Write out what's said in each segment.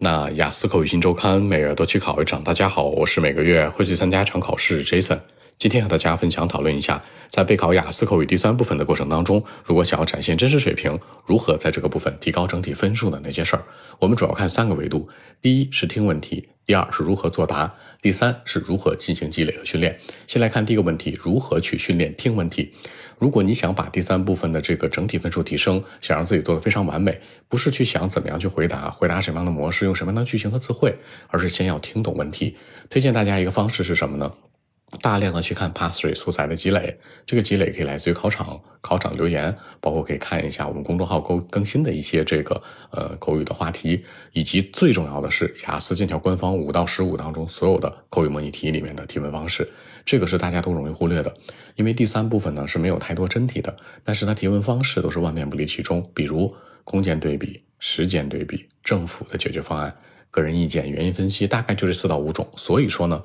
那雅思口语新周刊每月都去考一场。大家好，我是每个月会去参加一场考试 Jason。今天和大家分享讨论一下，在备考雅思口语第三部分的过程当中，如果想要展现真实水平，如何在这个部分提高整体分数的那些事儿。我们主要看三个维度：第一是听问题，第二是如何作答，第三是如何进行积累和训练。先来看第一个问题，如何去训练听问题。如果你想把第三部分的这个整体分数提升，想让自己做得非常完美，不是去想怎么样去回答，回答什么样的模式，用什么样的句型和词汇，而是先要听懂问题。推荐大家一个方式是什么呢？大量的去看 Past Three 素材的积累，这个积累可以来自于考场、考场留言，包括可以看一下我们公众号更更新的一些这个呃口语的话题，以及最重要的是雅思剑桥官方五到十五当中所有的口语模拟题里面的提问方式，这个是大家都容易忽略的，因为第三部分呢是没有太多真题的，但是它提问方式都是万变不离其中，比如空间对比、时间对比、政府的解决方案、个人意见、原因分析，大概就这四到五种，所以说呢。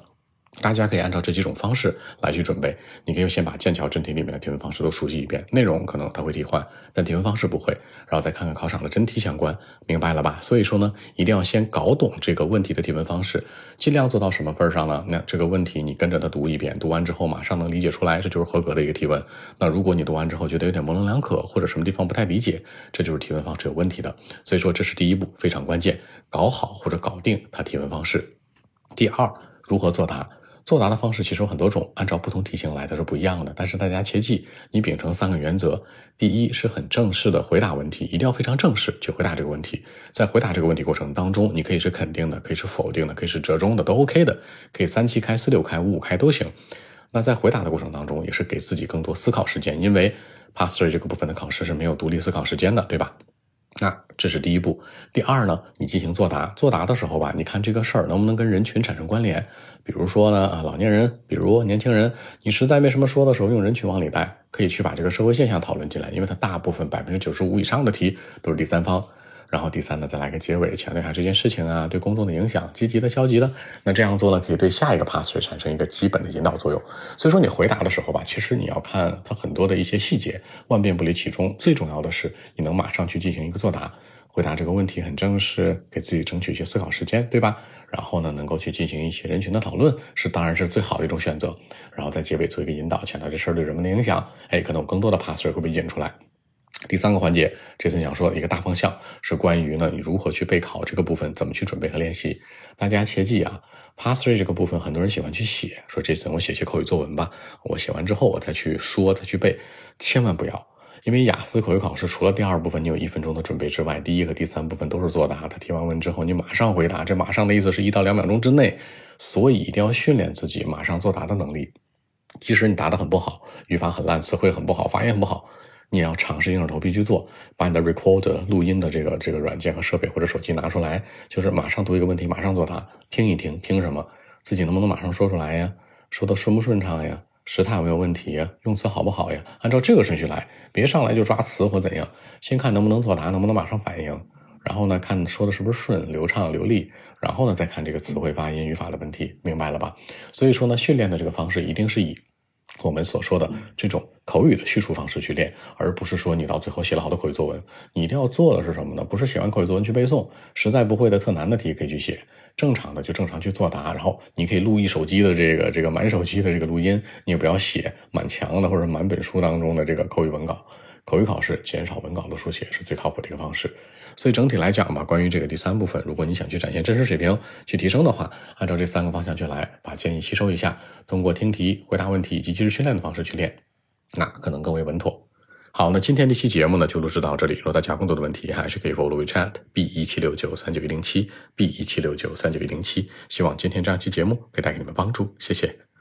大家可以按照这几种方式来去准备。你可以先把剑桥真题里面的提问方式都熟悉一遍，内容可能它会替换，但提问方式不会。然后再看看考场的真题相关，明白了吧？所以说呢，一定要先搞懂这个问题的提问方式，尽量做到什么份上呢？那这个问题你跟着他读一遍，读完之后马上能理解出来，这就是合格的一个提问。那如果你读完之后觉得有点模棱两可，或者什么地方不太理解，这就是提问方式有问题的。所以说这是第一步，非常关键，搞好或者搞定它提问方式。第二，如何作答？作答的方式其实有很多种，按照不同题型来的是不一样的。但是大家切记，你秉承三个原则：第一是很正式的回答问题，一定要非常正式去回答这个问题。在回答这个问题过程当中，你可以是肯定的，可以是否定的，可以是折中的，都 OK 的，可以三七开、四六开、五五开都行。那在回答的过程当中，也是给自己更多思考时间，因为 Pass Three 这个部分的考试是没有独立思考时间的，对吧？那这是第一步。第二呢，你进行作答。作答的时候吧，你看这个事儿能不能跟人群产生关联？比如说呢，啊，老年人，比如年轻人，你实在没什么说的时候，用人群往里带，可以去把这个社会现象讨论进来，因为它大部分百分之九十五以上的题都是第三方。然后第三呢，再来个结尾，强调一下这件事情啊对公众的影响，积极的、消极的。那这样做呢，可以对下一个 pass 产生一个基本的引导作用。所以说你回答的时候吧，其实你要看它很多的一些细节，万变不离其中。最重要的是你能马上去进行一个作答，回答这个问题很正式，给自己争取一些思考时间，对吧？然后呢，能够去进行一些人群的讨论，是当然是最好的一种选择。然后在结尾做一个引导，强调这事儿对人们的影响，哎，可能有更多的 pass 会被引出来。第三个环节，这次想说的一个大方向是关于呢，你如何去备考这个部分，怎么去准备和练习。大家切记啊，Pass Three 这个部分，很多人喜欢去写，说这次我写写口语作文吧，我写完之后我再去说，再去背，千万不要，因为雅思口语考试除了第二部分你有一分钟的准备之外，第一和第三部分都是作答，他提完问之后你马上回答，这马上的意思是一到两秒钟之内，所以一定要训练自己马上作答的能力。即使你答得很不好，语法很烂，词汇很不好，发音很不好。你要尝试硬着头皮去做，把你的 recorder 录音的这个这个软件和设备或者手机拿出来，就是马上读一个问题，马上作答，听一听，听什么，自己能不能马上说出来呀？说的顺不顺畅呀？时态有没有问题呀？用词好不好呀？按照这个顺序来，别上来就抓词或怎样。先看能不能作答，能不能马上反应，然后呢，看说的是不是顺、流畅、流利，然后呢，再看这个词汇、发音、语法的问题，明白了吧？所以说呢，训练的这个方式一定是以。我们所说的这种口语的叙述方式去练，而不是说你到最后写了好多口语作文。你一定要做的是什么呢？不是写完口语作文去背诵，实在不会的特难的题可以去写，正常的就正常去作答。然后你可以录一手机的这个这个满手机的这个录音，你也不要写满墙的或者满本书当中的这个口语文稿。口语考试减少文稿的书写是最靠谱的一个方式。所以整体来讲吧，关于这个第三部分，如果你想去展现真实水平、去提升的话，按照这三个方向去来，把建议吸收一下，通过听题、回答问题以及及时训练的方式去练，那可能更为稳妥。好，那今天这期节目呢就录制到这里。如果大家更多的问题，还是可以 follow WeChat B 一七六九三九一零七 B 一七六九三九一零七。希望今天这样期节目可以带给你们帮助，谢谢。